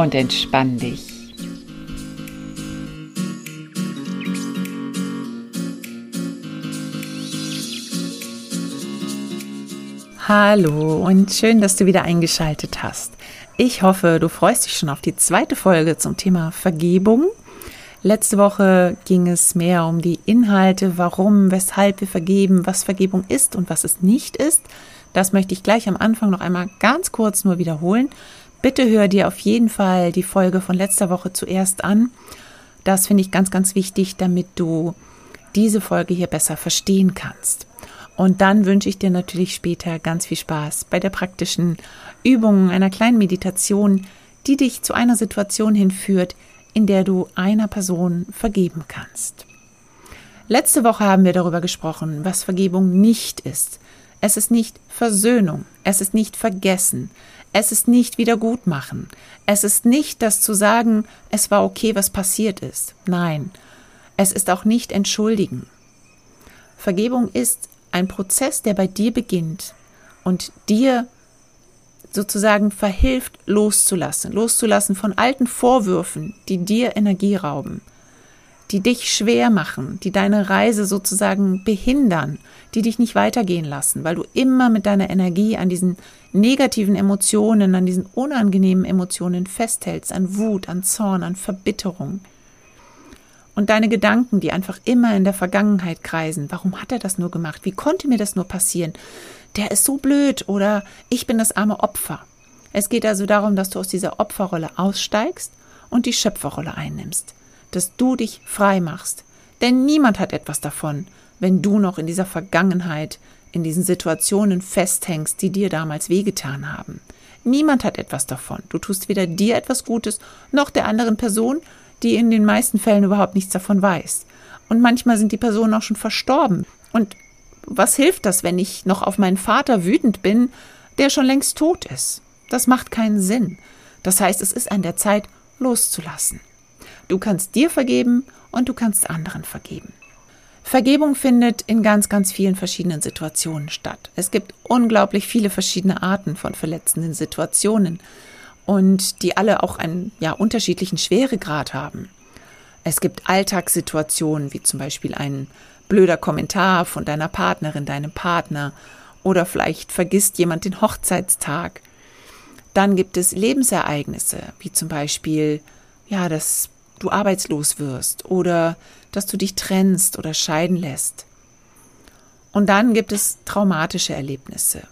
Und entspann dich. Hallo und schön, dass du wieder eingeschaltet hast. Ich hoffe, du freust dich schon auf die zweite Folge zum Thema Vergebung. Letzte Woche ging es mehr um die Inhalte, warum, weshalb wir vergeben, was Vergebung ist und was es nicht ist. Das möchte ich gleich am Anfang noch einmal ganz kurz nur wiederholen. Bitte hör dir auf jeden Fall die Folge von letzter Woche zuerst an. Das finde ich ganz, ganz wichtig, damit du diese Folge hier besser verstehen kannst. Und dann wünsche ich dir natürlich später ganz viel Spaß bei der praktischen Übung einer kleinen Meditation, die dich zu einer Situation hinführt, in der du einer Person vergeben kannst. Letzte Woche haben wir darüber gesprochen, was Vergebung nicht ist. Es ist nicht Versöhnung, es ist nicht Vergessen, es ist nicht Wiedergutmachen, es ist nicht das zu sagen, es war okay, was passiert ist. Nein, es ist auch nicht Entschuldigen. Vergebung ist ein Prozess, der bei dir beginnt und dir sozusagen verhilft, loszulassen, loszulassen von alten Vorwürfen, die dir Energie rauben, die dich schwer machen, die deine Reise sozusagen behindern, die dich nicht weitergehen lassen, weil du immer mit deiner Energie an diesen negativen Emotionen, an diesen unangenehmen Emotionen festhältst, an Wut, an Zorn, an Verbitterung. Und deine Gedanken, die einfach immer in der Vergangenheit kreisen. Warum hat er das nur gemacht? Wie konnte mir das nur passieren? der ist so blöd oder ich bin das arme Opfer. Es geht also darum, dass du aus dieser Opferrolle aussteigst und die Schöpferrolle einnimmst, dass du dich frei machst. Denn niemand hat etwas davon, wenn du noch in dieser Vergangenheit, in diesen Situationen festhängst, die dir damals wehgetan haben. Niemand hat etwas davon. Du tust weder dir etwas Gutes noch der anderen Person, die in den meisten Fällen überhaupt nichts davon weiß. Und manchmal sind die Personen auch schon verstorben. Und was hilft das, wenn ich noch auf meinen Vater wütend bin, der schon längst tot ist? Das macht keinen Sinn. Das heißt, es ist an der Zeit, loszulassen. Du kannst dir vergeben und du kannst anderen vergeben. Vergebung findet in ganz, ganz vielen verschiedenen Situationen statt. Es gibt unglaublich viele verschiedene Arten von verletzenden Situationen und die alle auch einen ja, unterschiedlichen Schweregrad haben. Es gibt Alltagssituationen, wie zum Beispiel einen blöder Kommentar von deiner Partnerin, deinem Partner oder vielleicht vergisst jemand den Hochzeitstag. Dann gibt es Lebensereignisse, wie zum Beispiel, ja, dass du arbeitslos wirst oder dass du dich trennst oder scheiden lässt. Und dann gibt es traumatische Erlebnisse.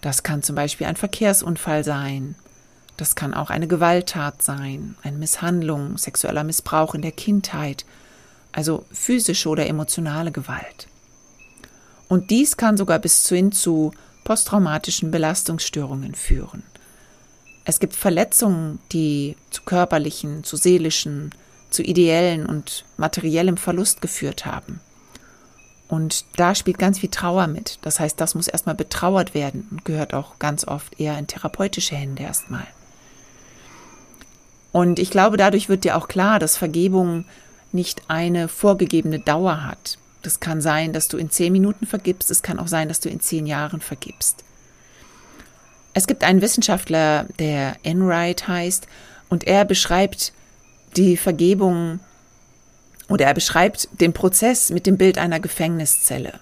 Das kann zum Beispiel ein Verkehrsunfall sein. Das kann auch eine Gewalttat sein, eine Misshandlung, sexueller Missbrauch in der Kindheit also physische oder emotionale Gewalt. Und dies kann sogar bis hin zu posttraumatischen Belastungsstörungen führen. Es gibt Verletzungen, die zu körperlichen, zu seelischen, zu ideellen und materiellem Verlust geführt haben. Und da spielt ganz viel Trauer mit. Das heißt, das muss erstmal betrauert werden und gehört auch ganz oft eher in therapeutische Hände erstmal. Und ich glaube, dadurch wird dir auch klar, dass Vergebung nicht eine vorgegebene Dauer hat. Das kann sein, dass du in zehn Minuten vergibst, es kann auch sein, dass du in zehn Jahren vergibst. Es gibt einen Wissenschaftler, der Enright heißt, und er beschreibt die Vergebung oder er beschreibt den Prozess mit dem Bild einer Gefängniszelle.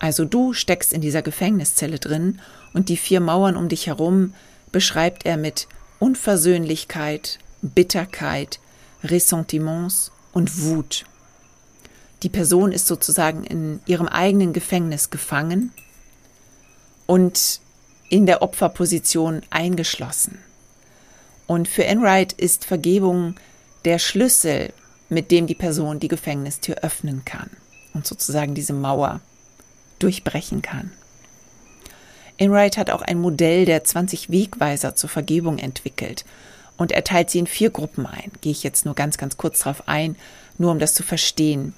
Also du steckst in dieser Gefängniszelle drin und die vier Mauern um dich herum beschreibt er mit Unversöhnlichkeit, Bitterkeit, Ressentiments und Wut. Die Person ist sozusagen in ihrem eigenen Gefängnis gefangen und in der Opferposition eingeschlossen. Und für Enright ist Vergebung der Schlüssel, mit dem die Person die Gefängnistür öffnen kann und sozusagen diese Mauer durchbrechen kann. Enright hat auch ein Modell der 20 Wegweiser zur Vergebung entwickelt. Und er teilt sie in vier Gruppen ein. Gehe ich jetzt nur ganz, ganz kurz drauf ein, nur um das zu verstehen.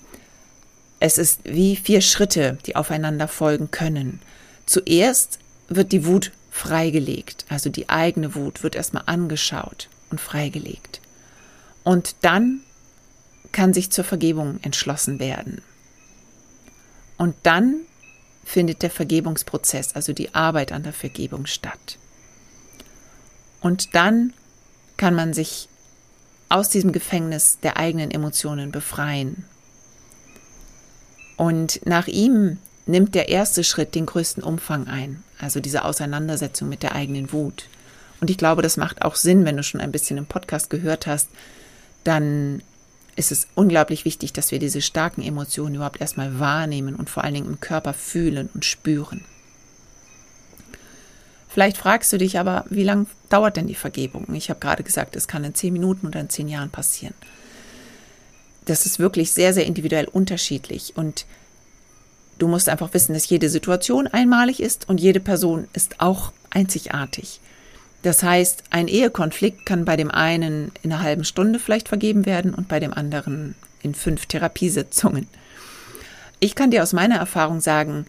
Es ist wie vier Schritte, die aufeinander folgen können. Zuerst wird die Wut freigelegt, also die eigene Wut wird erstmal angeschaut und freigelegt. Und dann kann sich zur Vergebung entschlossen werden. Und dann findet der Vergebungsprozess, also die Arbeit an der Vergebung statt. Und dann kann man sich aus diesem Gefängnis der eigenen Emotionen befreien. Und nach ihm nimmt der erste Schritt den größten Umfang ein, also diese Auseinandersetzung mit der eigenen Wut. Und ich glaube, das macht auch Sinn, wenn du schon ein bisschen im Podcast gehört hast, dann ist es unglaublich wichtig, dass wir diese starken Emotionen überhaupt erstmal wahrnehmen und vor allen Dingen im Körper fühlen und spüren. Vielleicht fragst du dich aber, wie lange dauert denn die Vergebung? Ich habe gerade gesagt, es kann in zehn Minuten oder in zehn Jahren passieren. Das ist wirklich sehr, sehr individuell unterschiedlich und du musst einfach wissen, dass jede Situation einmalig ist und jede Person ist auch einzigartig. Das heißt, ein Ehekonflikt kann bei dem einen in einer halben Stunde vielleicht vergeben werden und bei dem anderen in fünf Therapiesitzungen. Ich kann dir aus meiner Erfahrung sagen,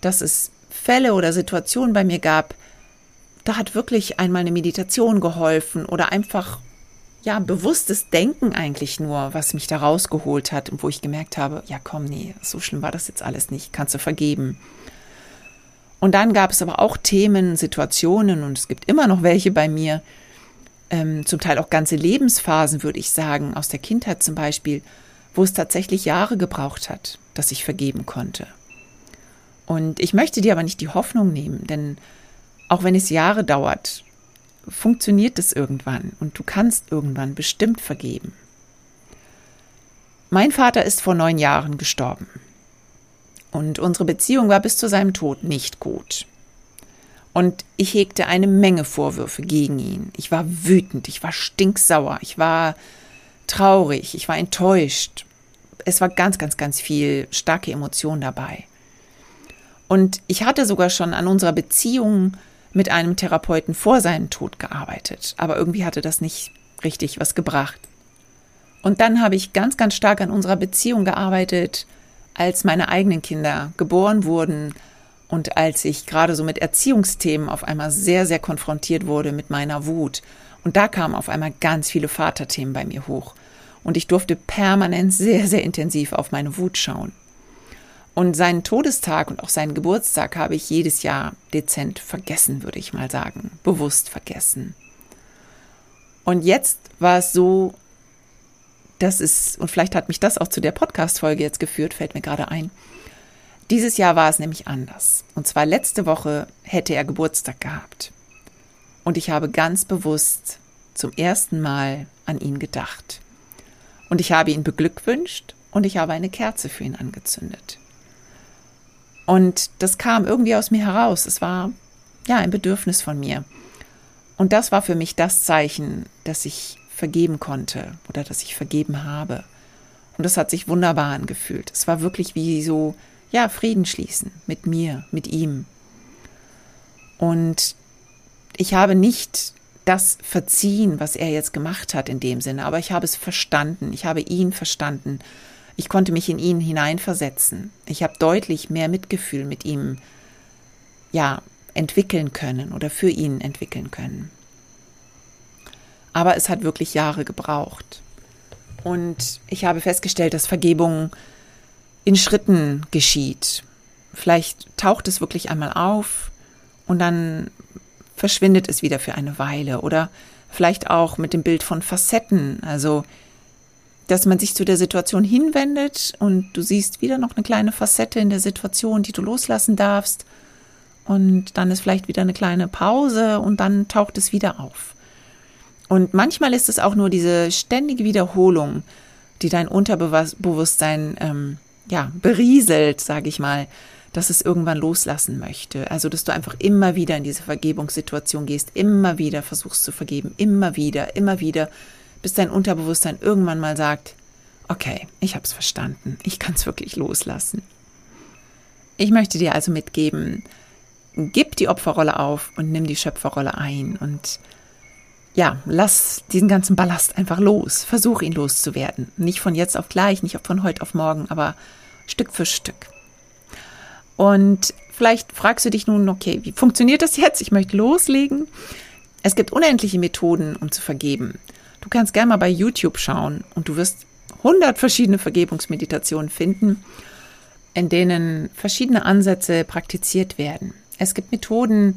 dass es Fälle oder Situationen bei mir gab, da hat wirklich einmal eine Meditation geholfen oder einfach ja bewusstes Denken eigentlich nur, was mich da rausgeholt hat und wo ich gemerkt habe, ja komm, nee, so schlimm war das jetzt alles nicht, kannst du vergeben. Und dann gab es aber auch Themen, Situationen und es gibt immer noch welche bei mir, ähm, zum Teil auch ganze Lebensphasen, würde ich sagen, aus der Kindheit zum Beispiel, wo es tatsächlich Jahre gebraucht hat, dass ich vergeben konnte. Und ich möchte dir aber nicht die Hoffnung nehmen, denn auch wenn es Jahre dauert, funktioniert es irgendwann und du kannst irgendwann bestimmt vergeben. Mein Vater ist vor neun Jahren gestorben und unsere Beziehung war bis zu seinem Tod nicht gut. Und ich hegte eine Menge Vorwürfe gegen ihn. Ich war wütend, ich war stinksauer, ich war traurig, ich war enttäuscht. Es war ganz, ganz, ganz viel starke Emotion dabei. Und ich hatte sogar schon an unserer Beziehung mit einem Therapeuten vor seinem Tod gearbeitet, aber irgendwie hatte das nicht richtig was gebracht. Und dann habe ich ganz, ganz stark an unserer Beziehung gearbeitet, als meine eigenen Kinder geboren wurden und als ich gerade so mit Erziehungsthemen auf einmal sehr, sehr konfrontiert wurde mit meiner Wut. Und da kamen auf einmal ganz viele Vaterthemen bei mir hoch. Und ich durfte permanent sehr, sehr intensiv auf meine Wut schauen. Und seinen Todestag und auch seinen Geburtstag habe ich jedes Jahr dezent vergessen, würde ich mal sagen, bewusst vergessen. Und jetzt war es so, dass es, und vielleicht hat mich das auch zu der Podcast-Folge jetzt geführt, fällt mir gerade ein. Dieses Jahr war es nämlich anders. Und zwar letzte Woche hätte er Geburtstag gehabt. Und ich habe ganz bewusst zum ersten Mal an ihn gedacht. Und ich habe ihn beglückwünscht und ich habe eine Kerze für ihn angezündet. Und das kam irgendwie aus mir heraus. Es war ja ein Bedürfnis von mir. Und das war für mich das Zeichen, dass ich vergeben konnte oder dass ich vergeben habe. Und das hat sich wunderbar angefühlt. Es war wirklich wie so, ja, Frieden schließen mit mir, mit ihm. Und ich habe nicht das verziehen, was er jetzt gemacht hat in dem Sinne, aber ich habe es verstanden. Ich habe ihn verstanden ich konnte mich in ihn hineinversetzen. Ich habe deutlich mehr Mitgefühl mit ihm, ja, entwickeln können oder für ihn entwickeln können. Aber es hat wirklich Jahre gebraucht. Und ich habe festgestellt, dass Vergebung in Schritten geschieht. Vielleicht taucht es wirklich einmal auf und dann verschwindet es wieder für eine Weile. Oder vielleicht auch mit dem Bild von Facetten. Also dass man sich zu der Situation hinwendet und du siehst wieder noch eine kleine Facette in der Situation, die du loslassen darfst. Und dann ist vielleicht wieder eine kleine Pause und dann taucht es wieder auf. Und manchmal ist es auch nur diese ständige Wiederholung, die dein Unterbewusstsein ähm, ja berieselt, sage ich mal, dass es irgendwann loslassen möchte. Also dass du einfach immer wieder in diese Vergebungssituation gehst, immer wieder versuchst zu vergeben, immer wieder, immer wieder bis dein Unterbewusstsein irgendwann mal sagt, okay, ich habe es verstanden, ich kann es wirklich loslassen. Ich möchte dir also mitgeben, gib die Opferrolle auf und nimm die Schöpferrolle ein und ja, lass diesen ganzen Ballast einfach los. Versuch ihn loszuwerden. Nicht von jetzt auf gleich, nicht von heute auf morgen, aber Stück für Stück. Und vielleicht fragst du dich nun, okay, wie funktioniert das jetzt? Ich möchte loslegen. Es gibt unendliche Methoden, um zu vergeben. Du kannst gerne mal bei YouTube schauen und du wirst 100 verschiedene Vergebungsmeditationen finden, in denen verschiedene Ansätze praktiziert werden. Es gibt Methoden,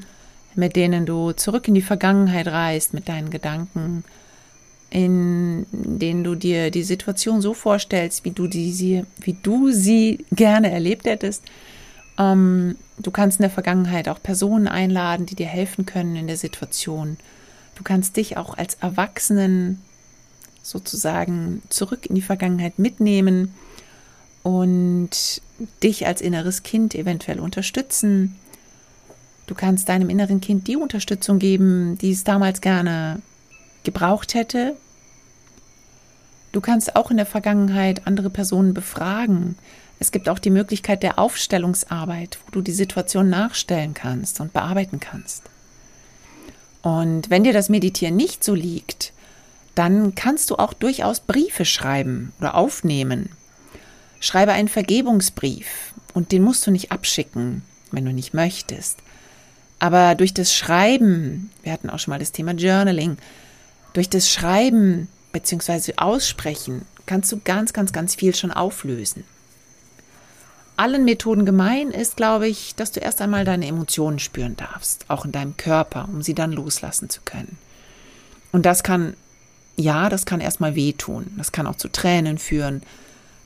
mit denen du zurück in die Vergangenheit reist mit deinen Gedanken, in denen du dir die Situation so vorstellst, wie du, die, wie du sie gerne erlebt hättest. Ähm, du kannst in der Vergangenheit auch Personen einladen, die dir helfen können in der Situation. Du kannst dich auch als Erwachsenen sozusagen zurück in die Vergangenheit mitnehmen und dich als inneres Kind eventuell unterstützen Du kannst deinem inneren Kind die Unterstützung geben, die es damals gerne gebraucht hätte. Du kannst auch in der Vergangenheit andere Personen befragen. Es gibt auch die Möglichkeit der Aufstellungsarbeit, wo du die Situation nachstellen kannst und bearbeiten kannst. Und wenn dir das Meditieren nicht so liegt, dann kannst du auch durchaus Briefe schreiben oder aufnehmen. Schreibe einen Vergebungsbrief und den musst du nicht abschicken, wenn du nicht möchtest. Aber durch das Schreiben, wir hatten auch schon mal das Thema Journaling, durch das Schreiben bzw. Aussprechen kannst du ganz, ganz, ganz viel schon auflösen. Allen Methoden gemein ist, glaube ich, dass du erst einmal deine Emotionen spüren darfst, auch in deinem Körper, um sie dann loslassen zu können. Und das kann, ja, das kann erstmal wehtun. Das kann auch zu Tränen führen.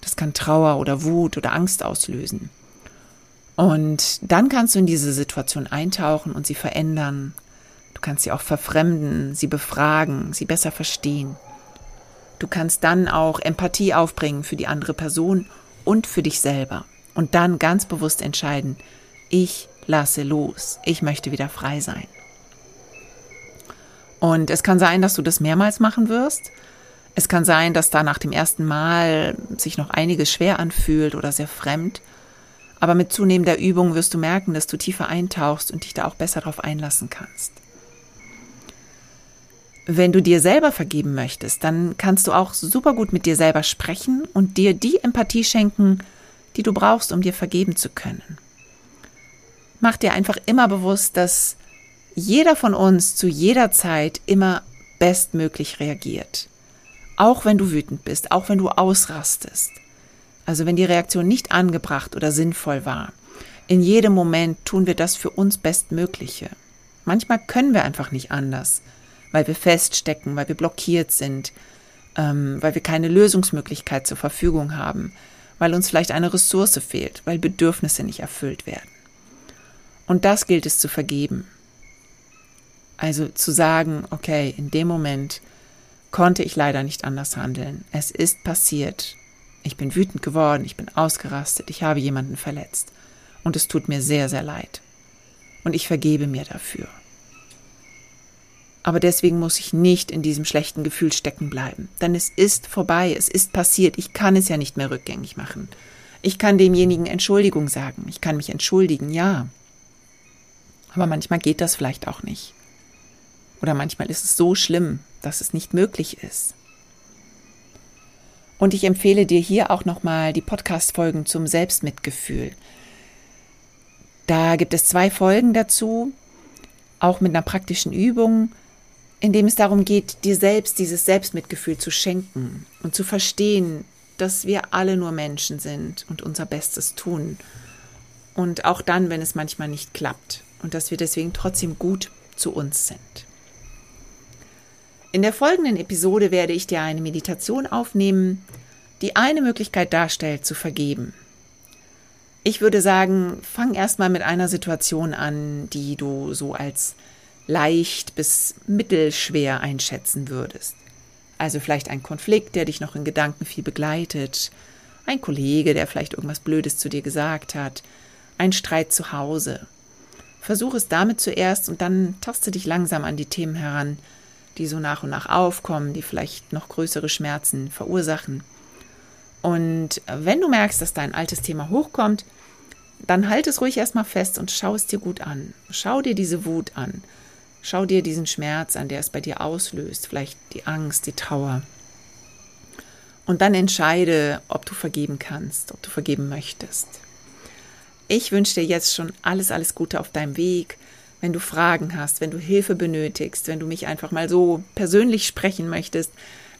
Das kann Trauer oder Wut oder Angst auslösen. Und dann kannst du in diese Situation eintauchen und sie verändern. Du kannst sie auch verfremden, sie befragen, sie besser verstehen. Du kannst dann auch Empathie aufbringen für die andere Person und für dich selber. Und dann ganz bewusst entscheiden, ich lasse los, ich möchte wieder frei sein. Und es kann sein, dass du das mehrmals machen wirst. Es kann sein, dass da nach dem ersten Mal sich noch einiges schwer anfühlt oder sehr fremd. Aber mit zunehmender Übung wirst du merken, dass du tiefer eintauchst und dich da auch besser darauf einlassen kannst. Wenn du dir selber vergeben möchtest, dann kannst du auch super gut mit dir selber sprechen und dir die Empathie schenken, die du brauchst, um dir vergeben zu können. Mach dir einfach immer bewusst, dass jeder von uns zu jeder Zeit immer bestmöglich reagiert. Auch wenn du wütend bist, auch wenn du ausrastest. Also wenn die Reaktion nicht angebracht oder sinnvoll war. In jedem Moment tun wir das für uns Bestmögliche. Manchmal können wir einfach nicht anders, weil wir feststecken, weil wir blockiert sind, ähm, weil wir keine Lösungsmöglichkeit zur Verfügung haben, weil uns vielleicht eine Ressource fehlt, weil Bedürfnisse nicht erfüllt werden. Und das gilt es zu vergeben. Also zu sagen, okay, in dem Moment konnte ich leider nicht anders handeln. Es ist passiert ich bin wütend geworden, ich bin ausgerastet, ich habe jemanden verletzt. Und es tut mir sehr, sehr leid. Und ich vergebe mir dafür. Aber deswegen muss ich nicht in diesem schlechten Gefühl stecken bleiben. Denn es ist vorbei, es ist passiert, ich kann es ja nicht mehr rückgängig machen. Ich kann demjenigen Entschuldigung sagen, ich kann mich entschuldigen, ja. Aber manchmal geht das vielleicht auch nicht. Oder manchmal ist es so schlimm, dass es nicht möglich ist. Und ich empfehle dir hier auch nochmal die Podcast-Folgen zum Selbstmitgefühl. Da gibt es zwei Folgen dazu, auch mit einer praktischen Übung, in dem es darum geht, dir selbst dieses Selbstmitgefühl zu schenken und zu verstehen, dass wir alle nur Menschen sind und unser Bestes tun. Und auch dann, wenn es manchmal nicht klappt. Und dass wir deswegen trotzdem gut zu uns sind. In der folgenden Episode werde ich dir eine Meditation aufnehmen, die eine Möglichkeit darstellt, zu vergeben. Ich würde sagen, fang erstmal mit einer Situation an, die du so als leicht bis mittelschwer einschätzen würdest. Also vielleicht ein Konflikt, der dich noch in Gedanken viel begleitet, ein Kollege, der vielleicht irgendwas Blödes zu dir gesagt hat, ein Streit zu Hause. Versuch es damit zuerst und dann taste dich langsam an die Themen heran, die so nach und nach aufkommen, die vielleicht noch größere Schmerzen verursachen. Und wenn du merkst, dass dein altes Thema hochkommt, dann halt es ruhig erstmal fest und schau es dir gut an. Schau dir diese Wut an. Schau dir diesen Schmerz an, der es bei dir auslöst, vielleicht die Angst, die Trauer. Und dann entscheide, ob du vergeben kannst, ob du vergeben möchtest. Ich wünsche dir jetzt schon alles, alles Gute auf deinem Weg. Wenn du Fragen hast, wenn du Hilfe benötigst, wenn du mich einfach mal so persönlich sprechen möchtest,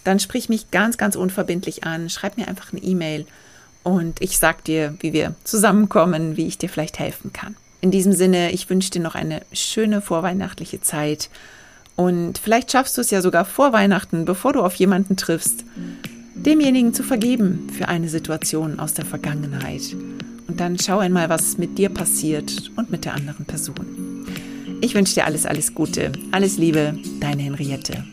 dann sprich mich ganz, ganz unverbindlich an. Schreib mir einfach eine E-Mail und ich sag dir, wie wir zusammenkommen, wie ich dir vielleicht helfen kann. In diesem Sinne, ich wünsche dir noch eine schöne vorweihnachtliche Zeit und vielleicht schaffst du es ja sogar vor Weihnachten, bevor du auf jemanden triffst, demjenigen zu vergeben für eine Situation aus der Vergangenheit. Und dann schau einmal, was mit dir passiert und mit der anderen Person. Ich wünsche dir alles, alles Gute, alles Liebe, deine Henriette.